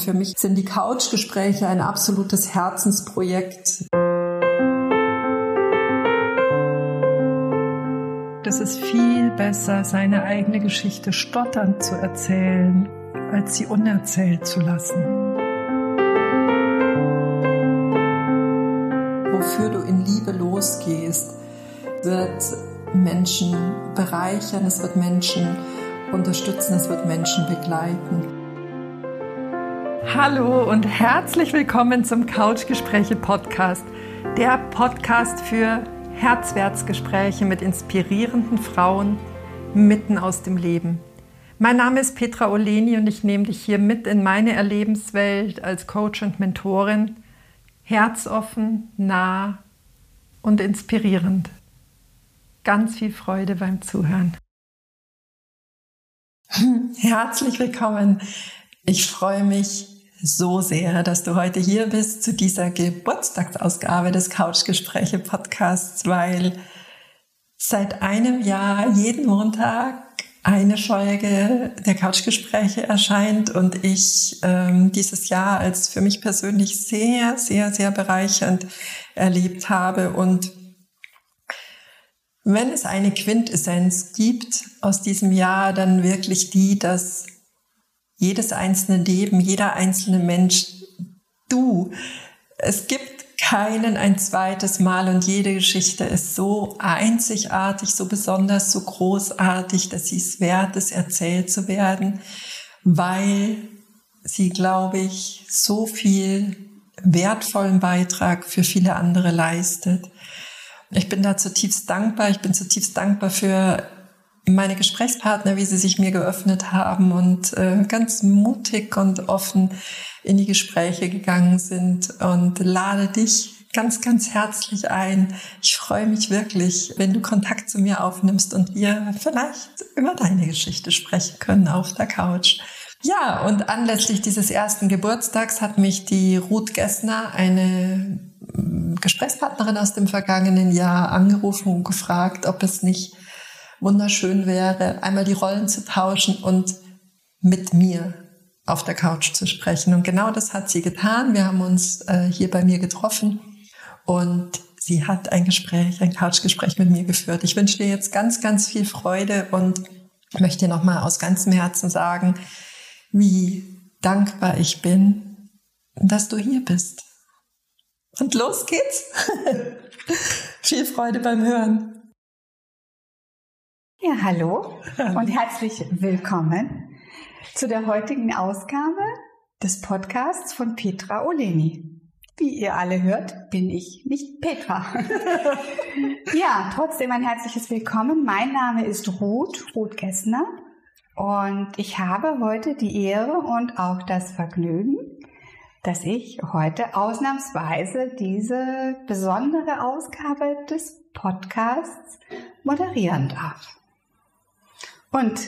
Für mich sind die Couchgespräche ein absolutes Herzensprojekt. Das ist viel besser, seine eigene Geschichte stotternd zu erzählen, als sie unerzählt zu lassen. Wofür du in Liebe losgehst, wird Menschen bereichern, es wird Menschen unterstützen, es wird Menschen begleiten. Hallo und herzlich willkommen zum Couchgespräche Podcast, der Podcast für Herzwertsgespräche mit inspirierenden Frauen mitten aus dem Leben. Mein Name ist Petra Oleni und ich nehme dich hier mit in meine Erlebenswelt als Coach und Mentorin. Herzoffen, nah und inspirierend. Ganz viel Freude beim Zuhören. Herzlich willkommen. Ich freue mich so sehr, dass du heute hier bist zu dieser Geburtstagsausgabe des Couchgespräche Podcasts, weil seit einem Jahr jeden Montag eine Folge der Couchgespräche erscheint und ich ähm, dieses Jahr als für mich persönlich sehr, sehr, sehr bereichernd erlebt habe. Und wenn es eine Quintessenz gibt aus diesem Jahr, dann wirklich die, dass jedes einzelne Leben, jeder einzelne Mensch, du. Es gibt keinen ein zweites Mal und jede Geschichte ist so einzigartig, so besonders, so großartig, dass sie es wert ist, erzählt zu werden, weil sie, glaube ich, so viel wertvollen Beitrag für viele andere leistet. Ich bin da zutiefst dankbar. Ich bin zutiefst dankbar für meine Gesprächspartner, wie sie sich mir geöffnet haben und äh, ganz mutig und offen in die Gespräche gegangen sind und lade dich ganz, ganz herzlich ein. Ich freue mich wirklich, wenn du Kontakt zu mir aufnimmst und wir vielleicht über deine Geschichte sprechen können auf der Couch. Ja, und anlässlich dieses ersten Geburtstags hat mich die Ruth Gessner, eine mm, Gesprächspartnerin aus dem vergangenen Jahr, angerufen und gefragt, ob es nicht wunderschön wäre, einmal die Rollen zu tauschen und mit mir auf der Couch zu sprechen. Und genau das hat sie getan. Wir haben uns äh, hier bei mir getroffen und sie hat ein Gespräch, ein Couchgespräch mit mir geführt. Ich wünsche dir jetzt ganz, ganz viel Freude und möchte dir nochmal aus ganzem Herzen sagen, wie dankbar ich bin, dass du hier bist. Und los geht's. viel Freude beim Hören. Ja, hallo und herzlich willkommen zu der heutigen Ausgabe des Podcasts von Petra Oleni. Wie ihr alle hört, bin ich nicht Petra. ja, trotzdem ein herzliches Willkommen. Mein Name ist Ruth, Ruth Gessner und ich habe heute die Ehre und auch das Vergnügen, dass ich heute ausnahmsweise diese besondere Ausgabe des Podcasts moderieren darf. Und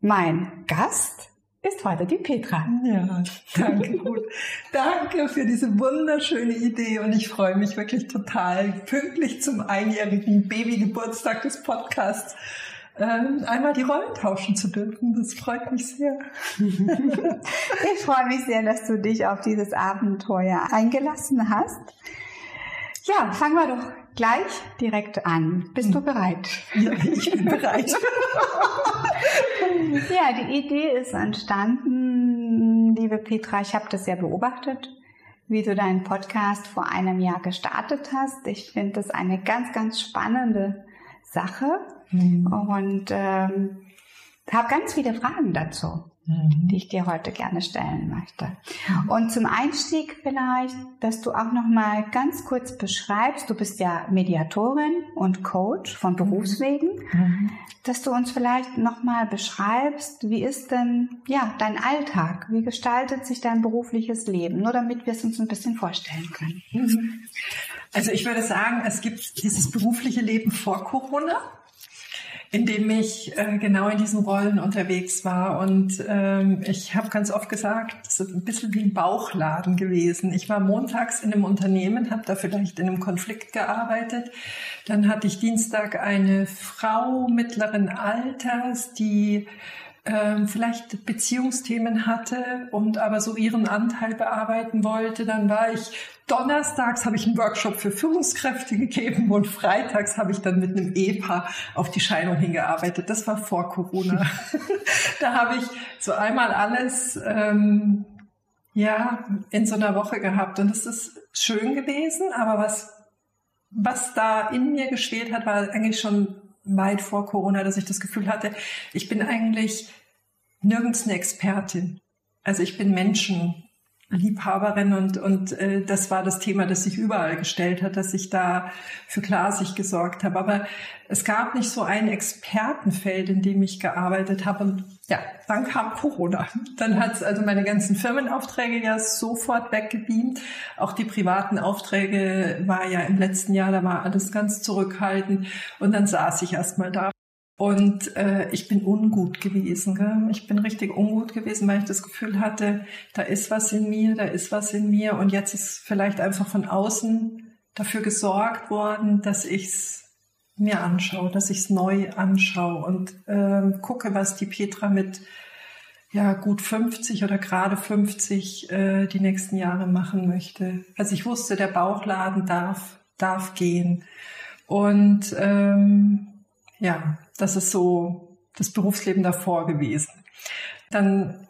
mein Gast ist heute die Petra. Ja, danke. Gut. danke für diese wunderschöne Idee und ich freue mich wirklich total, pünktlich zum einjährigen Babygeburtstag des Podcasts ähm, einmal die Rollen tauschen zu dürfen. Das freut mich sehr. ich freue mich sehr, dass du dich auf dieses Abenteuer eingelassen hast. Ja, fangen wir doch gleich direkt an. Bist du hm. bereit? Ja, ich bin bereit. ja, die Idee ist entstanden, liebe Petra, ich habe das ja beobachtet, wie du deinen Podcast vor einem Jahr gestartet hast. Ich finde das eine ganz, ganz spannende Sache mhm. und ähm, habe ganz viele Fragen dazu mhm. die ich dir heute gerne stellen möchte. Und zum Einstieg vielleicht, dass du auch noch mal ganz kurz beschreibst, du bist ja Mediatorin und Coach von Berufswegen, mhm. dass du uns vielleicht noch mal beschreibst, wie ist denn ja dein Alltag? Wie gestaltet sich dein berufliches Leben? Nur damit wir es uns ein bisschen vorstellen können. Mhm. Also ich würde sagen, es gibt dieses berufliche Leben vor Corona in dem ich äh, genau in diesen Rollen unterwegs war. Und ähm, ich habe ganz oft gesagt, das ist ein bisschen wie ein Bauchladen gewesen. Ich war montags in einem Unternehmen, habe da vielleicht in einem Konflikt gearbeitet. Dann hatte ich Dienstag eine Frau mittleren Alters, die ähm, vielleicht Beziehungsthemen hatte und aber so ihren Anteil bearbeiten wollte, dann war ich donnerstags habe ich einen Workshop für Führungskräfte gegeben und freitags habe ich dann mit einem Ehepaar auf die Scheidung hingearbeitet. Das war vor Corona. da habe ich so einmal alles ähm, ja in so einer Woche gehabt und es ist schön gewesen, aber was was da in mir geschwelt hat, war eigentlich schon weit vor Corona, dass ich das Gefühl hatte, ich bin eigentlich nirgends eine Expertin. Also ich bin Menschenliebhaberin und, und äh, das war das Thema, das sich überall gestellt hat, dass ich da für Klarsicht gesorgt habe. Aber es gab nicht so ein Expertenfeld, in dem ich gearbeitet habe. Und ja, dann kam Corona. Dann hat es also meine ganzen Firmenaufträge ja sofort weggebeamt. Auch die privaten Aufträge war ja im letzten Jahr, da war alles ganz zurückhaltend. Und dann saß ich erst mal da. Und äh, ich bin ungut gewesen. Gell? Ich bin richtig ungut gewesen, weil ich das Gefühl hatte, da ist was in mir, da ist was in mir. Und jetzt ist vielleicht einfach von außen dafür gesorgt worden, dass ich's mir anschaue, dass ich es neu anschaue und ähm, gucke, was die Petra mit ja gut 50 oder gerade 50 äh, die nächsten Jahre machen möchte. Also ich wusste, der Bauchladen darf darf gehen und ähm, ja, das ist so das Berufsleben davor gewesen. Dann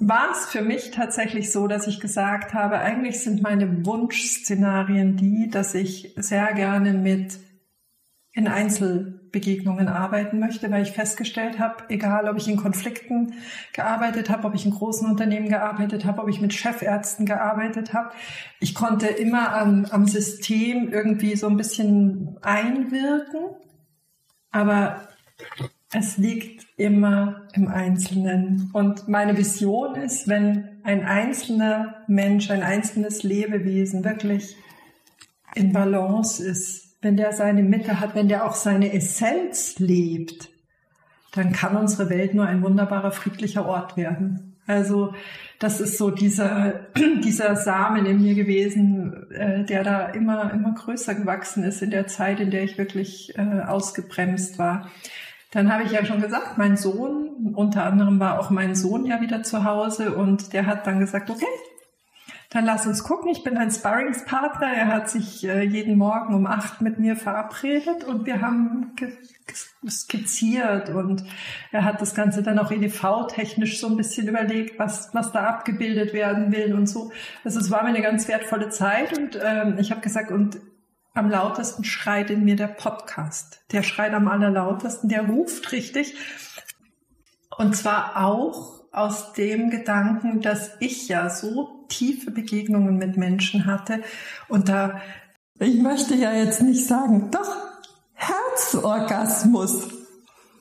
war es für mich tatsächlich so, dass ich gesagt habe, eigentlich sind meine Wunschszenarien die, dass ich sehr gerne mit in Einzelbegegnungen arbeiten möchte, weil ich festgestellt habe, egal ob ich in Konflikten gearbeitet habe, ob ich in großen Unternehmen gearbeitet habe, ob ich mit Chefärzten gearbeitet habe, ich konnte immer am, am System irgendwie so ein bisschen einwirken, aber es liegt immer im Einzelnen. Und meine Vision ist, wenn ein einzelner Mensch, ein einzelnes Lebewesen wirklich in Balance ist, wenn der seine Mitte hat, wenn der auch seine Essenz lebt, dann kann unsere Welt nur ein wunderbarer, friedlicher Ort werden. Also das ist so dieser, dieser Samen in mir gewesen, äh, der da immer, immer größer gewachsen ist in der Zeit, in der ich wirklich äh, ausgebremst war. Dann habe ich ja schon gesagt, mein Sohn, unter anderem war auch mein Sohn ja wieder zu Hause und der hat dann gesagt, okay, dann lass uns gucken. Ich bin ein Sparringspartner. Er hat sich äh, jeden Morgen um acht mit mir verabredet und wir haben skizziert und er hat das Ganze dann auch EDV-technisch so ein bisschen überlegt, was, was da abgebildet werden will und so. Also es war mir eine ganz wertvolle Zeit und ähm, ich habe gesagt, und am lautesten schreit in mir der Podcast. Der schreit am allerlautesten, der ruft richtig. Und zwar auch aus dem Gedanken, dass ich ja so tiefe Begegnungen mit Menschen hatte und da, ich möchte ja jetzt nicht sagen, doch, Herzorgasmus.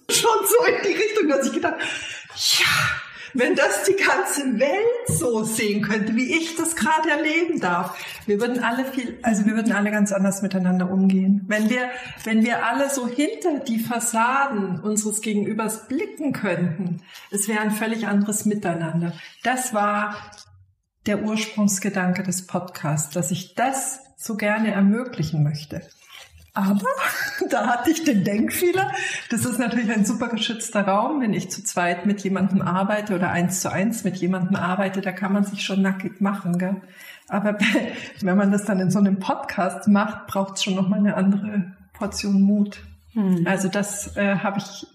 Schon so in die Richtung, dass ich gedacht, ja, wenn das die ganze Welt so sehen könnte, wie ich das gerade erleben darf, wir würden alle viel, also wir würden alle ganz anders miteinander umgehen. Wenn wir, wenn wir alle so hinter die Fassaden unseres Gegenübers blicken könnten, es wäre ein völlig anderes Miteinander. Das war der Ursprungsgedanke des Podcasts, dass ich das so gerne ermöglichen möchte. Aber da hatte ich den Denkfehler. Das ist natürlich ein super geschützter Raum. Wenn ich zu zweit mit jemandem arbeite oder eins zu eins mit jemandem arbeite, da kann man sich schon nackig machen. Gell? Aber wenn man das dann in so einem Podcast macht, braucht es schon nochmal eine andere Portion Mut. Hm. Also das äh, habe ich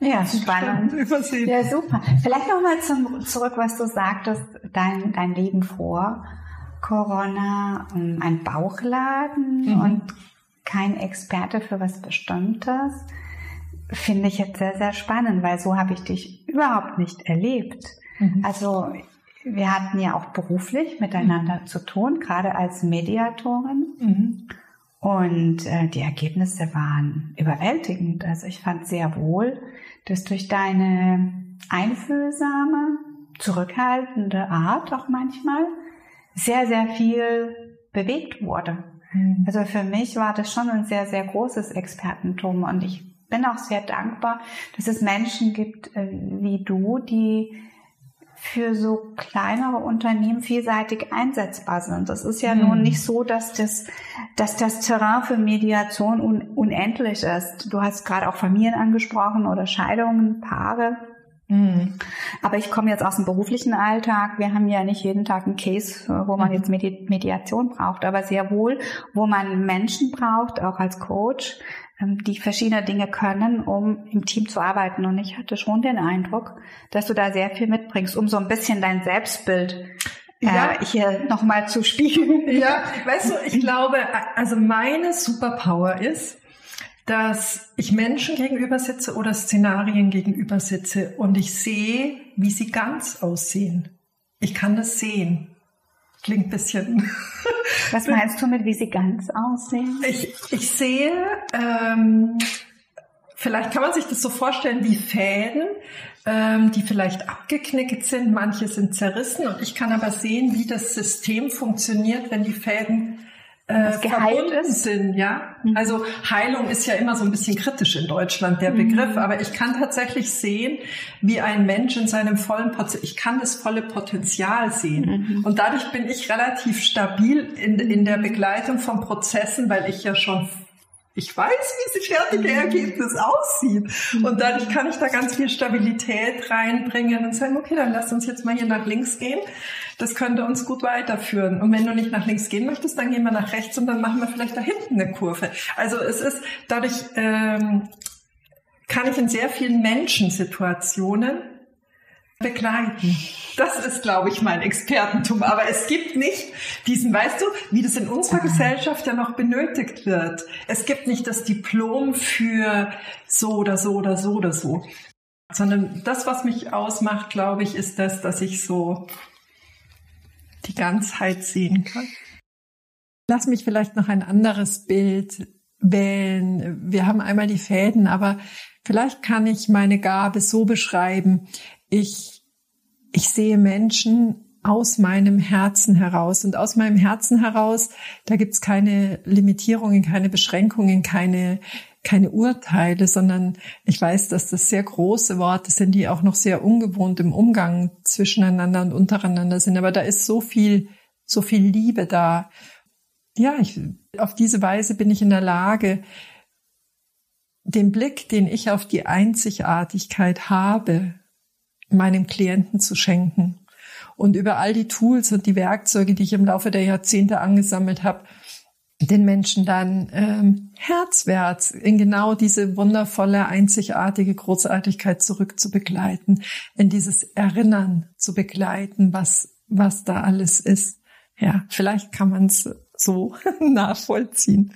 ja, spannend. Übersehen. Ja, super. Vielleicht nochmal zurück, was du sagtest, dein, dein Leben vor Corona, ein Bauchladen mhm. und kein Experte für was Bestimmtes, finde ich jetzt sehr, sehr spannend, weil so habe ich dich überhaupt nicht erlebt. Mhm. Also wir hatten ja auch beruflich miteinander mhm. zu tun, gerade als Mediatorin. Mhm. Und äh, die Ergebnisse waren überwältigend. Also ich fand sehr wohl, dass durch deine einfühlsame, zurückhaltende Art auch manchmal sehr, sehr viel bewegt wurde. Mhm. Also für mich war das schon ein sehr, sehr großes Expertentum und ich bin auch sehr dankbar, dass es Menschen gibt äh, wie du, die für so kleinere Unternehmen vielseitig einsetzbar sind. Das ist ja hm. nun nicht so, dass das, dass das Terrain für Mediation un, unendlich ist. Du hast gerade auch Familien angesprochen oder Scheidungen, Paare. Mhm. Aber ich komme jetzt aus dem beruflichen Alltag. Wir haben ja nicht jeden Tag einen Case, wo man mhm. jetzt Medi Mediation braucht, aber sehr wohl, wo man Menschen braucht, auch als Coach, ähm, die verschiedene Dinge können, um im Team zu arbeiten. Und ich hatte schon den Eindruck, dass du da sehr viel mitbringst, um so ein bisschen dein Selbstbild äh, ja. äh, hier nochmal zu spiegeln. Ja, weißt du, ich glaube, also meine Superpower ist, dass ich Menschen gegenüber sitze oder Szenarien gegenüber sitze und ich sehe, wie sie ganz aussehen. Ich kann das sehen. Klingt ein bisschen. Was meinst du mit, wie sie ganz aussehen? Ich, ich sehe, ähm, vielleicht kann man sich das so vorstellen wie Fäden, ähm, die vielleicht abgeknickt sind. Manche sind zerrissen und ich kann aber sehen, wie das System funktioniert, wenn die Fäden äh, verbunden ist. sind, ja. Mhm. Also Heilung ist ja immer so ein bisschen kritisch in Deutschland, der mhm. Begriff, aber ich kann tatsächlich sehen, wie ein Mensch in seinem vollen Potenzial, ich kann das volle Potenzial sehen. Mhm. Und dadurch bin ich relativ stabil in, in der Begleitung von Prozessen, weil ich ja schon ich weiß, wie das fertige mhm. Ergebnis aussieht. Und dadurch kann ich da ganz viel Stabilität reinbringen und sagen, okay, dann lass uns jetzt mal hier nach links gehen. Das könnte uns gut weiterführen. Und wenn du nicht nach links gehen möchtest, dann gehen wir nach rechts und dann machen wir vielleicht da hinten eine Kurve. Also es ist dadurch ähm, kann ich in sehr vielen Menschensituationen begleiten. Das ist, glaube ich, mein Expertentum. Aber es gibt nicht diesen, weißt du, wie das in unserer Gesellschaft ja noch benötigt wird. Es gibt nicht das Diplom für so oder so oder so oder so. Sondern das, was mich ausmacht, glaube ich, ist das, dass ich so die Ganzheit sehen kann. Lass mich vielleicht noch ein anderes Bild wählen. Wir haben einmal die Fäden, aber vielleicht kann ich meine Gabe so beschreiben. Ich, ich sehe Menschen aus meinem Herzen heraus. Und aus meinem Herzen heraus, da gibt's keine Limitierungen, keine Beschränkungen, keine, keine Urteile, sondern ich weiß, dass das sehr große Worte sind, die auch noch sehr ungewohnt im Umgang zwischeneinander und untereinander sind. Aber da ist so viel, so viel Liebe da. Ja, ich, auf diese Weise bin ich in der Lage, den Blick, den ich auf die Einzigartigkeit habe, meinem Klienten zu schenken. Und über all die Tools und die Werkzeuge, die ich im Laufe der Jahrzehnte angesammelt habe, den Menschen dann ähm, herzwärts in genau diese wundervolle, einzigartige Großartigkeit zurück zu begleiten, in dieses Erinnern zu begleiten, was, was da alles ist. Ja, vielleicht kann man es so nachvollziehen.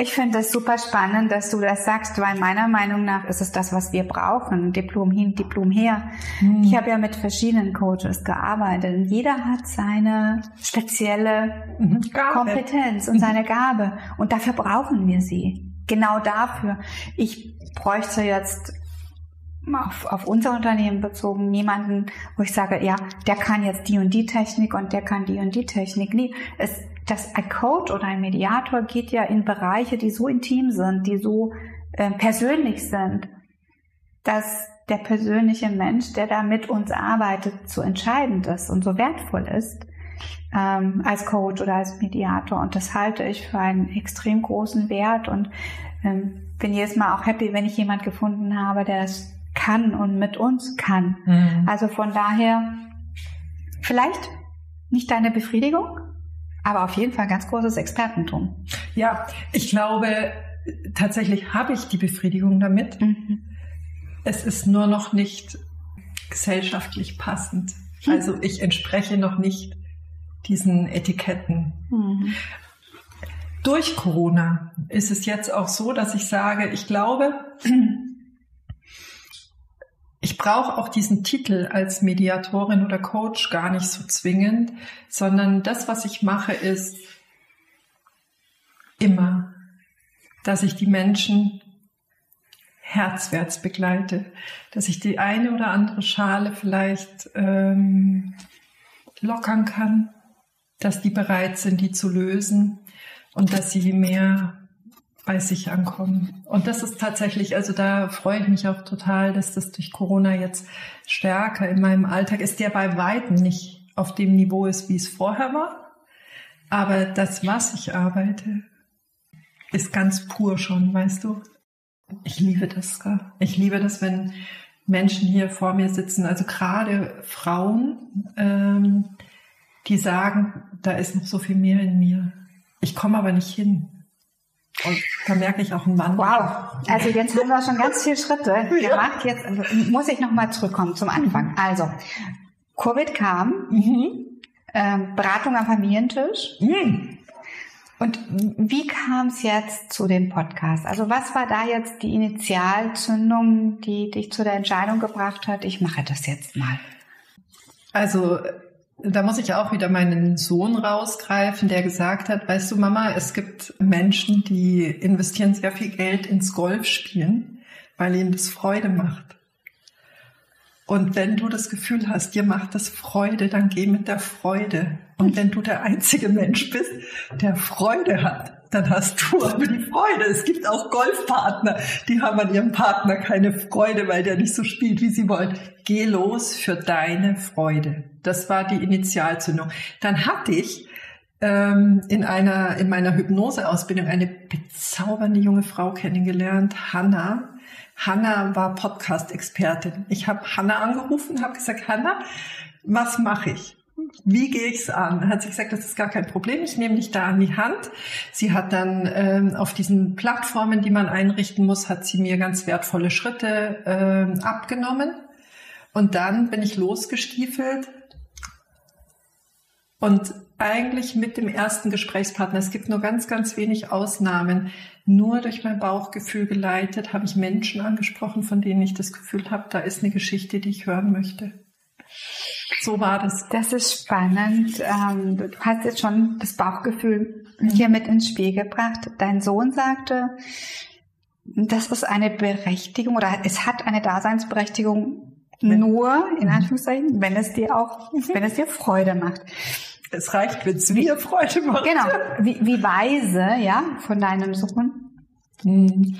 Ich finde es super spannend, dass du das sagst, weil meiner Meinung nach ist es das, was wir brauchen. Diplom hin, Diplom her. Mhm. Ich habe ja mit verschiedenen Coaches gearbeitet und jeder hat seine spezielle mhm. Kompetenz und mhm. seine Gabe und dafür brauchen wir sie. Genau dafür. Ich bräuchte jetzt auf, auf unser Unternehmen bezogen jemanden, wo ich sage, ja, der kann jetzt die und die Technik und der kann die und die Technik. Nee, es, das, ein Coach oder ein Mediator geht ja in Bereiche, die so intim sind, die so äh, persönlich sind, dass der persönliche Mensch, der da mit uns arbeitet, so entscheidend ist und so wertvoll ist ähm, als Coach oder als Mediator. Und das halte ich für einen extrem großen Wert und ähm, bin jedes Mal auch happy, wenn ich jemand gefunden habe, der das kann und mit uns kann. Mhm. Also von daher vielleicht nicht deine Befriedigung, aber auf jeden Fall ganz großes Expertentum. Ja, ich glaube, tatsächlich habe ich die Befriedigung damit. Mhm. Es ist nur noch nicht gesellschaftlich passend. Mhm. Also ich entspreche noch nicht diesen Etiketten. Mhm. Durch Corona ist es jetzt auch so, dass ich sage, ich glaube, ich brauche auch diesen Titel als Mediatorin oder Coach gar nicht so zwingend, sondern das, was ich mache, ist immer, dass ich die Menschen herzwärts begleite, dass ich die eine oder andere Schale vielleicht ähm, lockern kann, dass die bereit sind, die zu lösen und dass sie mehr bei sich ankommen. Und das ist tatsächlich, also da freue ich mich auch total, dass das durch Corona jetzt stärker in meinem Alltag ist, der bei weitem nicht auf dem Niveau ist, wie es vorher war. Aber das, was ich arbeite, ist ganz pur schon, weißt du. Ich liebe das. Ich liebe das, wenn Menschen hier vor mir sitzen, also gerade Frauen, ähm, die sagen, da ist noch so viel mehr in mir. Ich komme aber nicht hin. Und da merke ich auch einen Mann. Wow, also jetzt haben wir schon ganz viele Schritte gemacht. Jetzt muss ich nochmal zurückkommen zum Anfang. Also, Covid kam, mhm. ähm, Beratung am Familientisch. Mhm. Und wie kam es jetzt zu dem Podcast? Also was war da jetzt die Initialzündung, die dich zu der Entscheidung gebracht hat, ich mache das jetzt mal? Also da muss ich auch wieder meinen Sohn rausgreifen, der gesagt hat, weißt du Mama, es gibt Menschen, die investieren sehr viel Geld ins Golfspielen, weil ihnen das Freude macht. Und wenn du das Gefühl hast, dir macht das Freude, dann geh mit der Freude. Und wenn du der einzige Mensch bist, der Freude hat, dann hast du aber die Freude. Es gibt auch Golfpartner, die haben an ihrem Partner keine Freude, weil der nicht so spielt, wie sie wollen. Geh los für deine Freude. Das war die Initialzündung. Dann hatte ich ähm, in einer in meiner Hypnoseausbildung eine bezaubernde junge Frau kennengelernt, Hannah Hanna war Podcast-Expertin. Ich habe Hanna angerufen, habe gesagt, Hanna, was mache ich? Wie gehe ich es an? Dann hat sie gesagt, das ist gar kein Problem, ich nehme dich da an die Hand. Sie hat dann ähm, auf diesen Plattformen, die man einrichten muss, hat sie mir ganz wertvolle Schritte ähm, abgenommen. Und dann bin ich losgestiefelt und eigentlich mit dem ersten Gesprächspartner, es gibt nur ganz, ganz wenig Ausnahmen, nur durch mein Bauchgefühl geleitet, habe ich Menschen angesprochen, von denen ich das Gefühl habe, da ist eine Geschichte, die ich hören möchte. So war das. Das ist spannend. Ähm, du hast jetzt schon das Bauchgefühl hier mit ins Spiel gebracht. Dein Sohn sagte, das ist eine Berechtigung oder es hat eine Daseinsberechtigung nur, in Anführungszeichen, wenn es dir auch, wenn es dir Freude macht. Es reicht, wenn es mir Freude macht. Genau. Wie, wie weise, ja, von deinem Sohn. Mhm.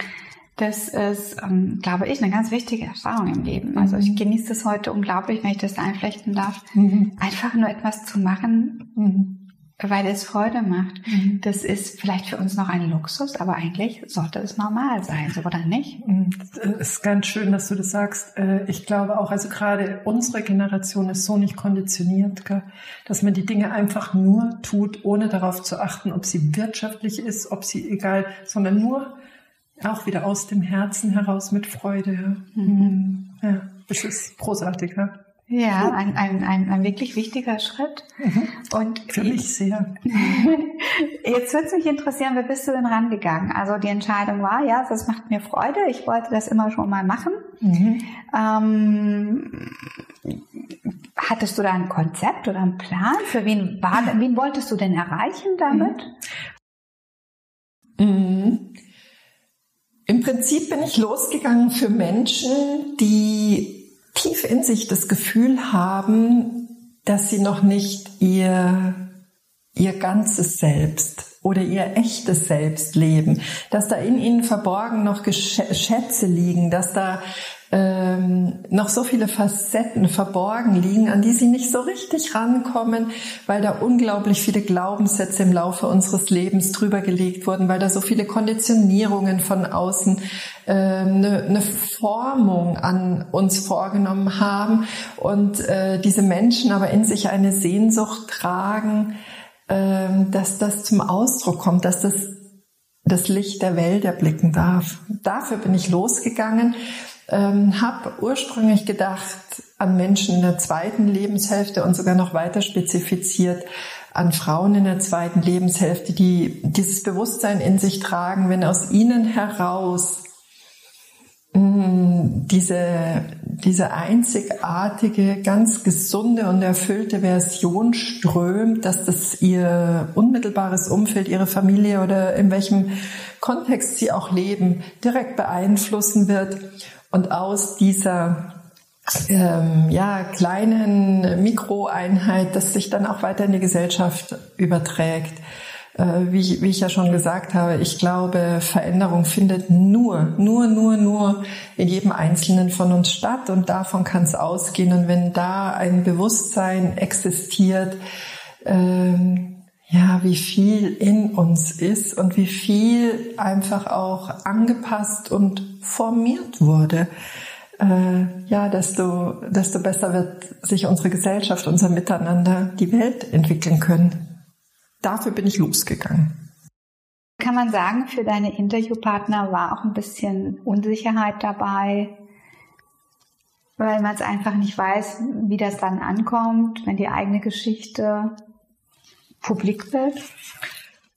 Das ist, ähm, glaube ich, eine ganz wichtige Erfahrung im Leben. Also ich mhm. genieße es heute unglaublich, wenn ich das einflechten darf, mhm. einfach nur etwas zu machen, mhm weil es Freude macht. Mhm. Das ist vielleicht für uns noch ein Luxus, aber eigentlich sollte es normal sein, so oder nicht? Mhm. Es ist ganz schön, dass du das sagst. Äh, ich glaube auch, also gerade unsere Generation ist so nicht konditioniert, dass man die Dinge einfach nur tut, ohne darauf zu achten, ob sie wirtschaftlich ist, ob sie egal, sondern nur auch wieder aus dem Herzen heraus mit Freude. Mhm. Ja, das ist großartig. Ja? Ja, ein, ein, ein, ein wirklich wichtiger Schritt. Mhm. Und Für mich sehr. Jetzt würde es mich interessieren, wie bist du denn rangegangen? Also die Entscheidung war, ja, das macht mir Freude, ich wollte das immer schon mal machen. Mhm. Ähm, hattest du da ein Konzept oder einen Plan? Für wen, war, wen wolltest du denn erreichen damit? Mhm. mhm. Im Prinzip bin ich losgegangen für Menschen, die tief in sich das Gefühl haben, dass sie noch nicht ihr, ihr ganzes Selbst oder ihr echtes Selbst leben, dass da in ihnen verborgen noch Schätze liegen, dass da ähm, noch so viele Facetten verborgen liegen, an die sie nicht so richtig rankommen, weil da unglaublich viele Glaubenssätze im Laufe unseres Lebens drüber gelegt wurden, weil da so viele Konditionierungen von außen eine, eine Formung an uns vorgenommen haben und äh, diese Menschen aber in sich eine Sehnsucht tragen, äh, dass das zum Ausdruck kommt, dass das das Licht der Welt erblicken darf. Dafür bin ich losgegangen ähm, habe ursprünglich gedacht an Menschen in der zweiten Lebenshälfte und sogar noch weiter spezifiziert an Frauen in der zweiten Lebenshälfte, die dieses Bewusstsein in sich tragen, wenn aus ihnen heraus mm, diese, diese einzigartige, ganz gesunde und erfüllte Version strömt, dass das ihr unmittelbares Umfeld, ihre Familie oder in welchem Kontext sie auch leben, direkt beeinflussen wird und aus dieser ähm, ja, kleinen Mikroeinheit, das sich dann auch weiter in die Gesellschaft überträgt. Äh, wie, ich, wie ich ja schon gesagt habe, ich glaube, Veränderung findet nur, nur, nur, nur in jedem Einzelnen von uns statt und davon kann es ausgehen. Und wenn da ein Bewusstsein existiert, ähm, ja, wie viel in uns ist und wie viel einfach auch angepasst und formiert wurde. äh, ja, desto, desto besser wird sich unsere Gesellschaft, unser Miteinander, die Welt entwickeln können. Dafür bin ich losgegangen. Kann man sagen, für deine Interviewpartner war auch ein bisschen Unsicherheit dabei, weil man es einfach nicht weiß, wie das dann ankommt, wenn die eigene Geschichte publik wird?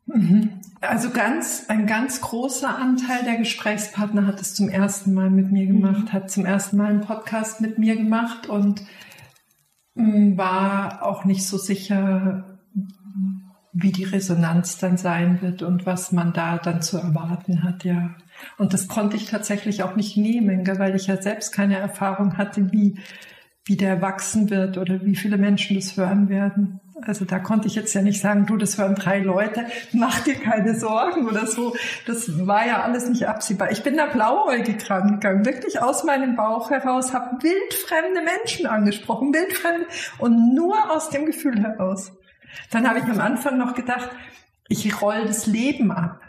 Mhm. Also ganz, ein ganz großer Anteil der Gesprächspartner hat es zum ersten Mal mit mir gemacht, mhm. hat zum ersten Mal einen Podcast mit mir gemacht und mm, war auch nicht so sicher, wie die Resonanz dann sein wird und was man da dann zu erwarten hat, ja. Und das konnte ich tatsächlich auch nicht nehmen, weil ich ja selbst keine Erfahrung hatte, wie, wie der wachsen wird oder wie viele Menschen das hören werden. Also da konnte ich jetzt ja nicht sagen, du, das hören drei Leute, mach dir keine Sorgen oder so. Das war ja alles nicht absehbar. Ich bin da blauäugig rangegangen, wirklich aus meinem Bauch heraus, habe wildfremde Menschen angesprochen, wildfremde und nur aus dem Gefühl heraus. Dann habe ich am Anfang noch gedacht, ich roll das Leben ab.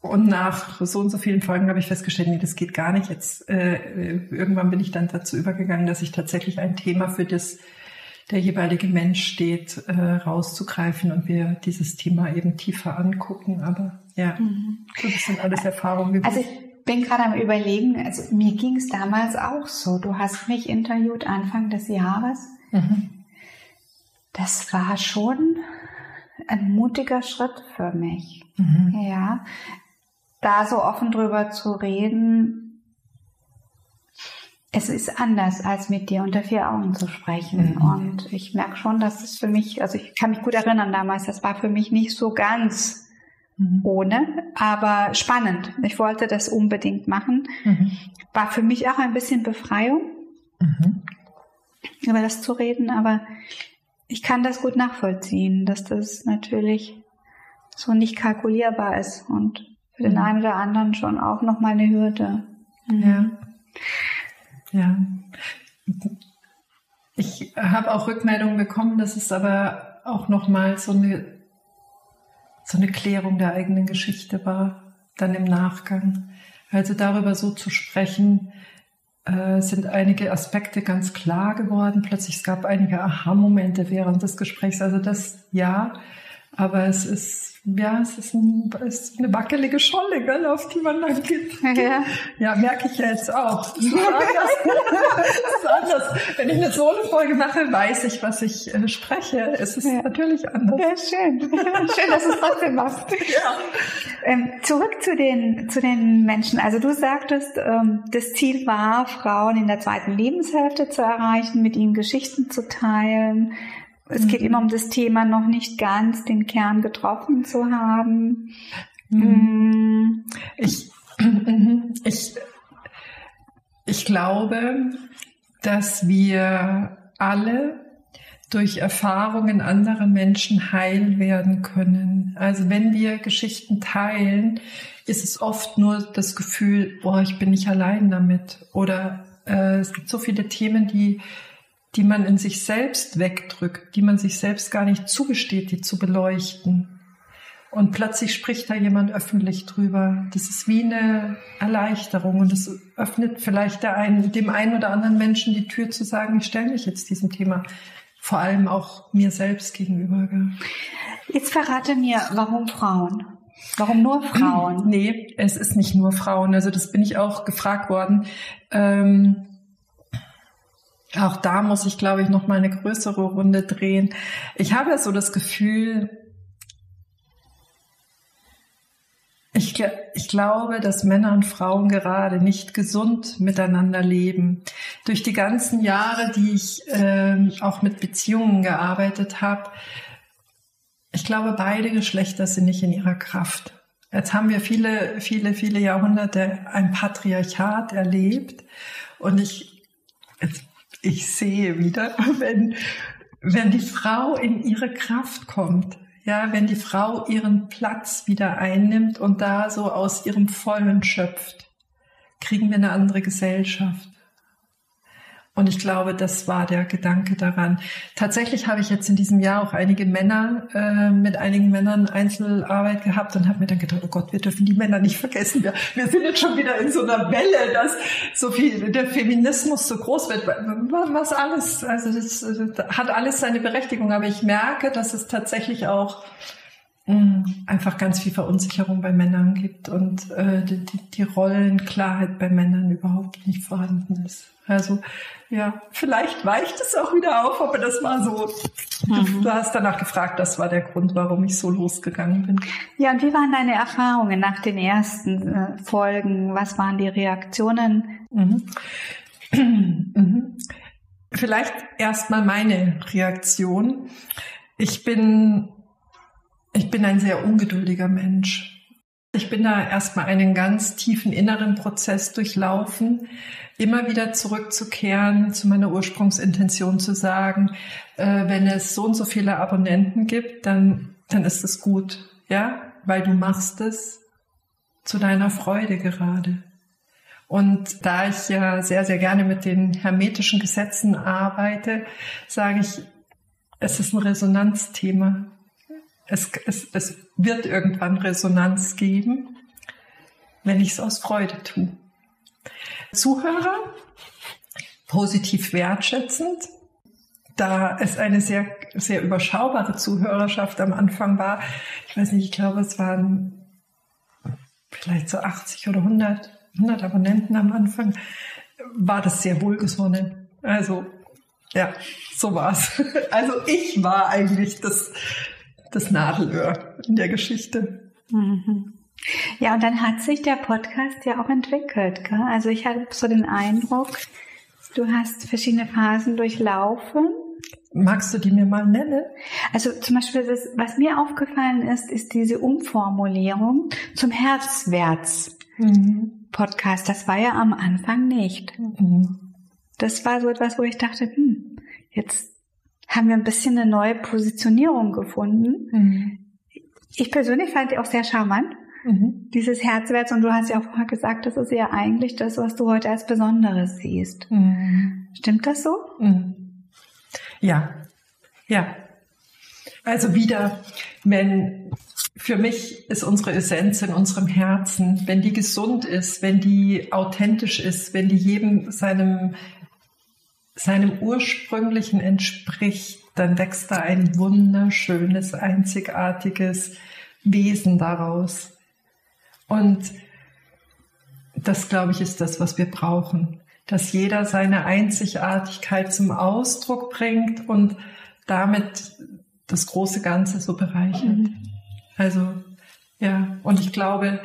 Und nach so und so vielen Folgen habe ich festgestellt, nee, das geht gar nicht. Jetzt äh, irgendwann bin ich dann dazu übergegangen, dass ich tatsächlich ein Thema für das der jeweilige Mensch steht, äh, rauszugreifen und wir dieses Thema eben tiefer angucken. Aber ja, mhm. das sind alles Erfahrungen. Also ich bin gerade am Überlegen, also mir ging es damals auch so. Du hast mich interviewt Anfang des Jahres. Mhm. Das war schon ein mutiger Schritt für mich. Mhm. Ja, da so offen drüber zu reden, es ist anders, als mit dir unter vier Augen zu sprechen. Mhm. Und ich merke schon, dass es für mich, also ich kann mich gut erinnern damals, das war für mich nicht so ganz mhm. ohne, aber spannend. Ich wollte das unbedingt machen. Mhm. War für mich auch ein bisschen Befreiung, mhm. über das zu reden, aber ich kann das gut nachvollziehen, dass das natürlich so nicht kalkulierbar ist und für den mhm. einen oder anderen schon auch nochmal eine Hürde. Ja. Ja. Ich habe auch Rückmeldungen bekommen, dass es aber auch nochmal so eine, so eine Klärung der eigenen Geschichte war, dann im Nachgang. Also darüber so zu sprechen, äh, sind einige Aspekte ganz klar geworden. Plötzlich es gab einige Aha-Momente während des Gesprächs. Also das ja, aber es ist ja, es ist, ein, es ist eine wackelige Scholle, gell, auf die man dann geht. Ja, ja merke ich ja jetzt auch. Das ist, anders. das ist anders. Wenn ich eine Solo-Folge mache, weiß ich, was ich äh, spreche. Es ist ja. natürlich anders. Ja, schön. schön, dass du es trotzdem machst. Ja. Ähm, zurück zu den, zu den Menschen. Also du sagtest, ähm, das Ziel war, Frauen in der zweiten Lebenshälfte zu erreichen, mit ihnen Geschichten zu teilen, es geht immer um das Thema, noch nicht ganz den Kern getroffen zu haben. Mhm. Mm. Ich, ich, ich glaube, dass wir alle durch Erfahrungen anderer Menschen heil werden können. Also wenn wir Geschichten teilen, ist es oft nur das Gefühl, boah, ich bin nicht allein damit. Oder äh, es gibt so viele Themen, die die man in sich selbst wegdrückt, die man sich selbst gar nicht zugesteht, die zu beleuchten. Und plötzlich spricht da jemand öffentlich drüber. Das ist wie eine Erleichterung und es öffnet vielleicht der einen, dem einen oder anderen Menschen die Tür zu sagen, ich stelle mich jetzt diesem Thema, vor allem auch mir selbst gegenüber. Jetzt verrate mir, warum Frauen? Warum nur Frauen? Nee, es ist nicht nur Frauen. Also das bin ich auch gefragt worden. Ähm, auch da muss ich, glaube ich, noch mal eine größere Runde drehen. Ich habe so das Gefühl, ich, ich, glaube, dass Männer und Frauen gerade nicht gesund miteinander leben. Durch die ganzen Jahre, die ich äh, auch mit Beziehungen gearbeitet habe, ich glaube, beide Geschlechter sind nicht in ihrer Kraft. Jetzt haben wir viele, viele, viele Jahrhunderte ein Patriarchat erlebt. Und ich, jetzt ich sehe wieder, wenn, wenn die Frau in ihre Kraft kommt, ja, wenn die Frau ihren Platz wieder einnimmt und da so aus ihrem Vollen schöpft, kriegen wir eine andere Gesellschaft. Und ich glaube, das war der Gedanke daran. Tatsächlich habe ich jetzt in diesem Jahr auch einige Männer, äh, mit einigen Männern Einzelarbeit gehabt und habe mir dann gedacht, oh Gott, wir dürfen die Männer nicht vergessen. Wir, wir sind jetzt schon wieder in so einer Welle, dass so viel der Feminismus so groß wird. Was alles, also das, das hat alles seine Berechtigung. Aber ich merke, dass es tatsächlich auch mh, einfach ganz viel Verunsicherung bei Männern gibt und äh, die, die Rollenklarheit bei Männern überhaupt nicht vorhanden ist. Also ja, vielleicht weicht es auch wieder auf, aber das war so. Mhm. Du hast danach gefragt, das war der Grund, warum ich so losgegangen bin. Ja, und wie waren deine Erfahrungen nach den ersten äh, Folgen? Was waren die Reaktionen? Mhm. Mhm. Vielleicht erstmal meine Reaktion. Ich bin, ich bin ein sehr ungeduldiger Mensch. Ich bin da erstmal einen ganz tiefen inneren Prozess durchlaufen, immer wieder zurückzukehren, zu meiner Ursprungsintention zu sagen, äh, wenn es so und so viele Abonnenten gibt, dann, dann ist es gut, ja, weil du machst es zu deiner Freude gerade. Und da ich ja sehr, sehr gerne mit den hermetischen Gesetzen arbeite, sage ich, es ist ein Resonanzthema. Es, es, es wird irgendwann Resonanz geben, wenn ich es aus Freude tue. Zuhörer, positiv wertschätzend. Da es eine sehr, sehr überschaubare Zuhörerschaft am Anfang war, ich weiß nicht, ich glaube, es waren vielleicht so 80 oder 100, 100 Abonnenten am Anfang, war das sehr wohlgesonnen. Also, ja, so war's. Also ich war eigentlich das, das Nadelöhr in der Geschichte. Mhm. Ja, und dann hat sich der Podcast ja auch entwickelt. Gell? Also ich habe so den Eindruck, du hast verschiedene Phasen durchlaufen. Magst du die mir mal nennen? Also zum Beispiel, das, was mir aufgefallen ist, ist diese Umformulierung zum Herzwärts-Podcast. Mhm. Das war ja am Anfang nicht. Mhm. Das war so etwas, wo ich dachte, hm, jetzt haben wir ein bisschen eine neue Positionierung gefunden. Mhm. Ich persönlich fand die auch sehr charmant. Mhm. Dieses Herzwärts, und du hast ja auch vorher gesagt, das ist ja eigentlich das, was du heute als Besonderes siehst. Mhm. Stimmt das so? Mhm. Ja, ja. Also wieder, wenn für mich ist unsere Essenz in unserem Herzen, wenn die gesund ist, wenn die authentisch ist, wenn die jedem seinem, seinem ursprünglichen entspricht, dann wächst da ein wunderschönes, einzigartiges Wesen daraus. Und das, glaube ich, ist das, was wir brauchen. Dass jeder seine Einzigartigkeit zum Ausdruck bringt und damit das große Ganze so bereichert. Mhm. Also, ja, und ich glaube,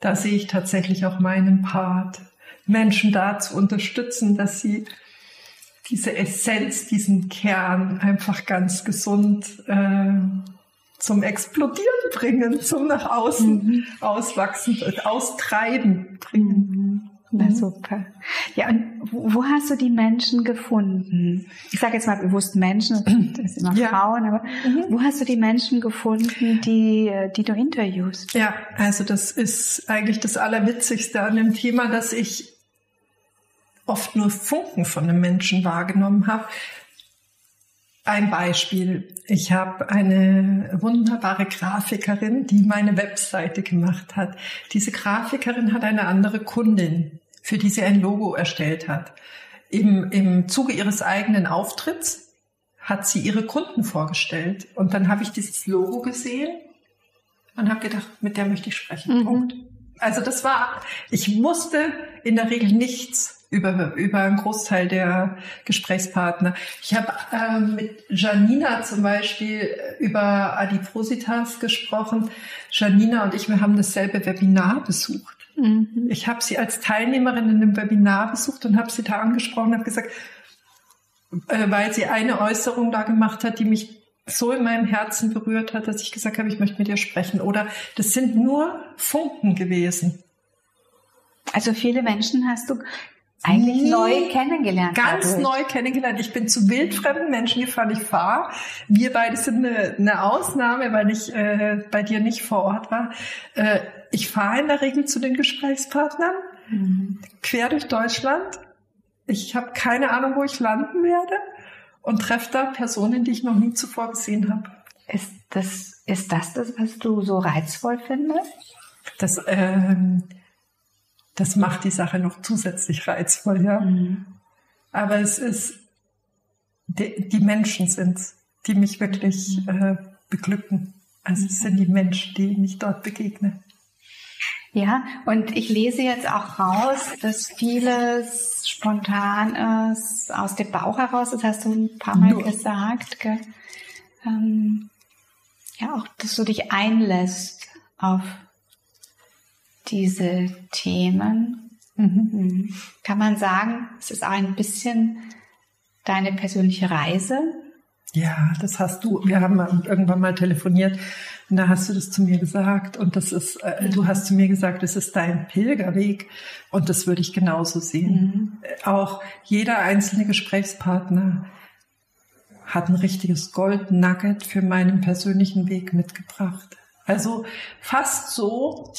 da sehe ich tatsächlich auch meinen Part, Menschen da zu unterstützen, dass sie diese Essenz, diesen Kern einfach ganz gesund äh, zum Explodieren bringen, zum nach außen mhm. auswachsen, austreiben bringen. Mhm. Na super. Ja, und wo hast du die Menschen gefunden? Ich sage jetzt mal bewusst Menschen, das sind immer ja. Frauen, aber mhm. wo hast du die Menschen gefunden, die, die du interviewst? Ja, also das ist eigentlich das Allerwitzigste an dem Thema, dass ich oft nur Funken von einem Menschen wahrgenommen habe. Ein Beispiel. Ich habe eine wunderbare Grafikerin, die meine Webseite gemacht hat. Diese Grafikerin hat eine andere Kundin, für die sie ein Logo erstellt hat. Im, im Zuge ihres eigenen Auftritts hat sie ihre Kunden vorgestellt. Und dann habe ich dieses Logo gesehen und habe gedacht, mit der möchte ich sprechen. Mhm. Punkt. Also das war, ich musste in der Regel nichts über, über einen Großteil der Gesprächspartner. Ich habe ähm, mit Janina zum Beispiel über Adipositas gesprochen. Janina und ich, wir haben dasselbe Webinar besucht. Mhm. Ich habe sie als Teilnehmerin in einem Webinar besucht und habe sie da angesprochen und habe gesagt, äh, weil sie eine Äußerung da gemacht hat, die mich so in meinem Herzen berührt hat, dass ich gesagt habe, ich möchte mit dir sprechen. Oder das sind nur Funken gewesen. Also viele Menschen hast du eigentlich neu kennengelernt. Ganz dadurch. neu kennengelernt. Ich bin zu wildfremden Menschen gefahren. Ich fahre. Wir beide sind eine, eine Ausnahme, weil ich äh, bei dir nicht vor Ort war. Äh, ich fahre in der Regel zu den Gesprächspartnern, mhm. quer durch Deutschland. ich habe keine Ahnung, wo ich landen werde und treffe da Personen, die ich noch nie zuvor gesehen habe. Ist das, ist das das, was du so reizvoll findest? Das, ähm, das macht die Sache noch zusätzlich reizvoll, ja. Mhm. Aber es ist, die, die Menschen sind's, die mich wirklich mhm. äh, beglücken. Also es sind die Menschen, die ich dort begegne. Ja, und ich lese jetzt auch raus, dass vieles spontan ist, aus dem Bauch heraus, das hast du ein paar Mal Nur. gesagt, gell? Ähm, ja, auch, dass du dich einlässt auf diese Themen. Mhm. mhm. Kann man sagen, es ist auch ein bisschen deine persönliche Reise? Ja, das hast du. Wir haben irgendwann mal telefoniert und da hast du das zu mir gesagt und das ist, äh, du hast zu mir gesagt, es ist dein Pilgerweg und das würde ich genauso sehen. Mhm. Auch jeder einzelne Gesprächspartner hat ein richtiges Gold-Nugget für meinen persönlichen Weg mitgebracht. Also fast so,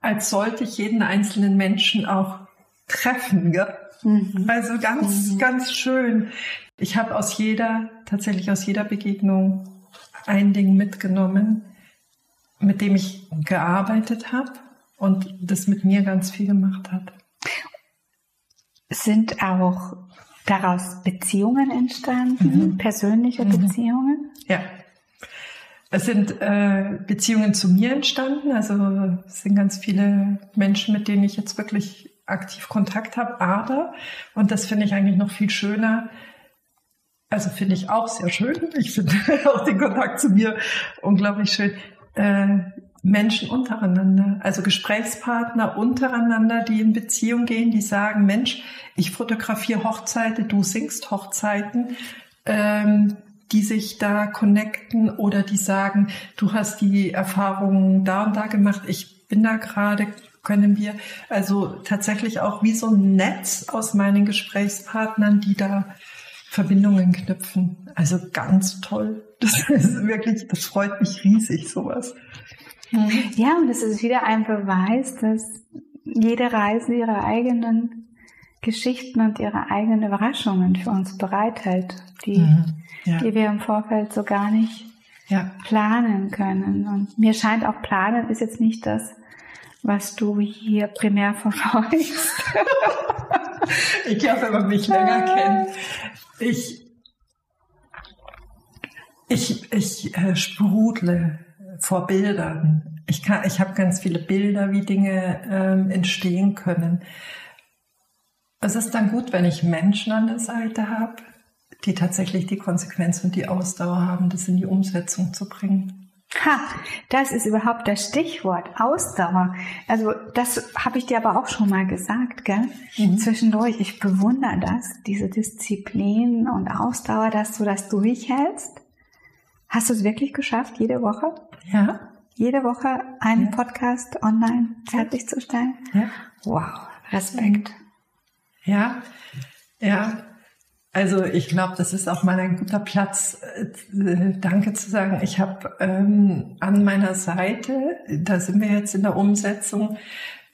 als sollte ich jeden einzelnen Menschen auch treffen. Gell? Mhm. Also ganz, mhm. ganz schön. Ich habe aus jeder, tatsächlich aus jeder Begegnung ein Ding mitgenommen, mit dem ich gearbeitet habe und das mit mir ganz viel gemacht hat. Sind auch daraus Beziehungen entstanden, mhm. persönliche mhm. Beziehungen? Ja. Es sind äh, Beziehungen zu mir entstanden. Also es sind ganz viele Menschen, mit denen ich jetzt wirklich aktiv Kontakt habe. Aber, und das finde ich eigentlich noch viel schöner, also finde ich auch sehr schön. Ich finde auch den Kontakt zu mir unglaublich schön. Äh, Menschen untereinander, also Gesprächspartner untereinander, die in Beziehung gehen, die sagen, Mensch, ich fotografiere Hochzeiten, du singst Hochzeiten, ähm, die sich da connecten oder die sagen, du hast die Erfahrungen da und da gemacht, ich bin da gerade, können wir also tatsächlich auch wie so ein Netz aus meinen Gesprächspartnern, die da Verbindungen knüpfen. Also ganz toll. Das ist wirklich, das freut mich riesig, sowas. Ja, und es ist wieder ein Beweis, dass jede Reise ihre eigenen Geschichten und ihre eigenen Überraschungen für uns bereithält, die, mhm, ja. die wir im Vorfeld so gar nicht ja. planen können. Und mir scheint auch planen ist jetzt nicht das, was du hier primär verfolgst. ich glaube, wenn man mich länger kennt, ich, ich, ich äh, sprudle vor Bildern. Ich kann, ich habe ganz viele Bilder, wie Dinge ähm, entstehen können. Es ist dann gut, wenn ich Menschen an der Seite habe, die tatsächlich die Konsequenz und die Ausdauer haben, das in die Umsetzung zu bringen. Ha, das ist überhaupt das Stichwort, Ausdauer. Also das habe ich dir aber auch schon mal gesagt, gell? Mhm. Zwischendurch. Ich bewundere das, diese Disziplin und Ausdauer, dass du das durchhältst. Hast du es wirklich geschafft, jede Woche? Ja. Jede Woche einen ja. Podcast online fertigzustellen? Ja. Wow, Respekt. Ja, ja. Also ich glaube, das ist auch mal ein guter Platz, äh, Danke zu sagen. Ich habe ähm, an meiner Seite, da sind wir jetzt in der Umsetzung,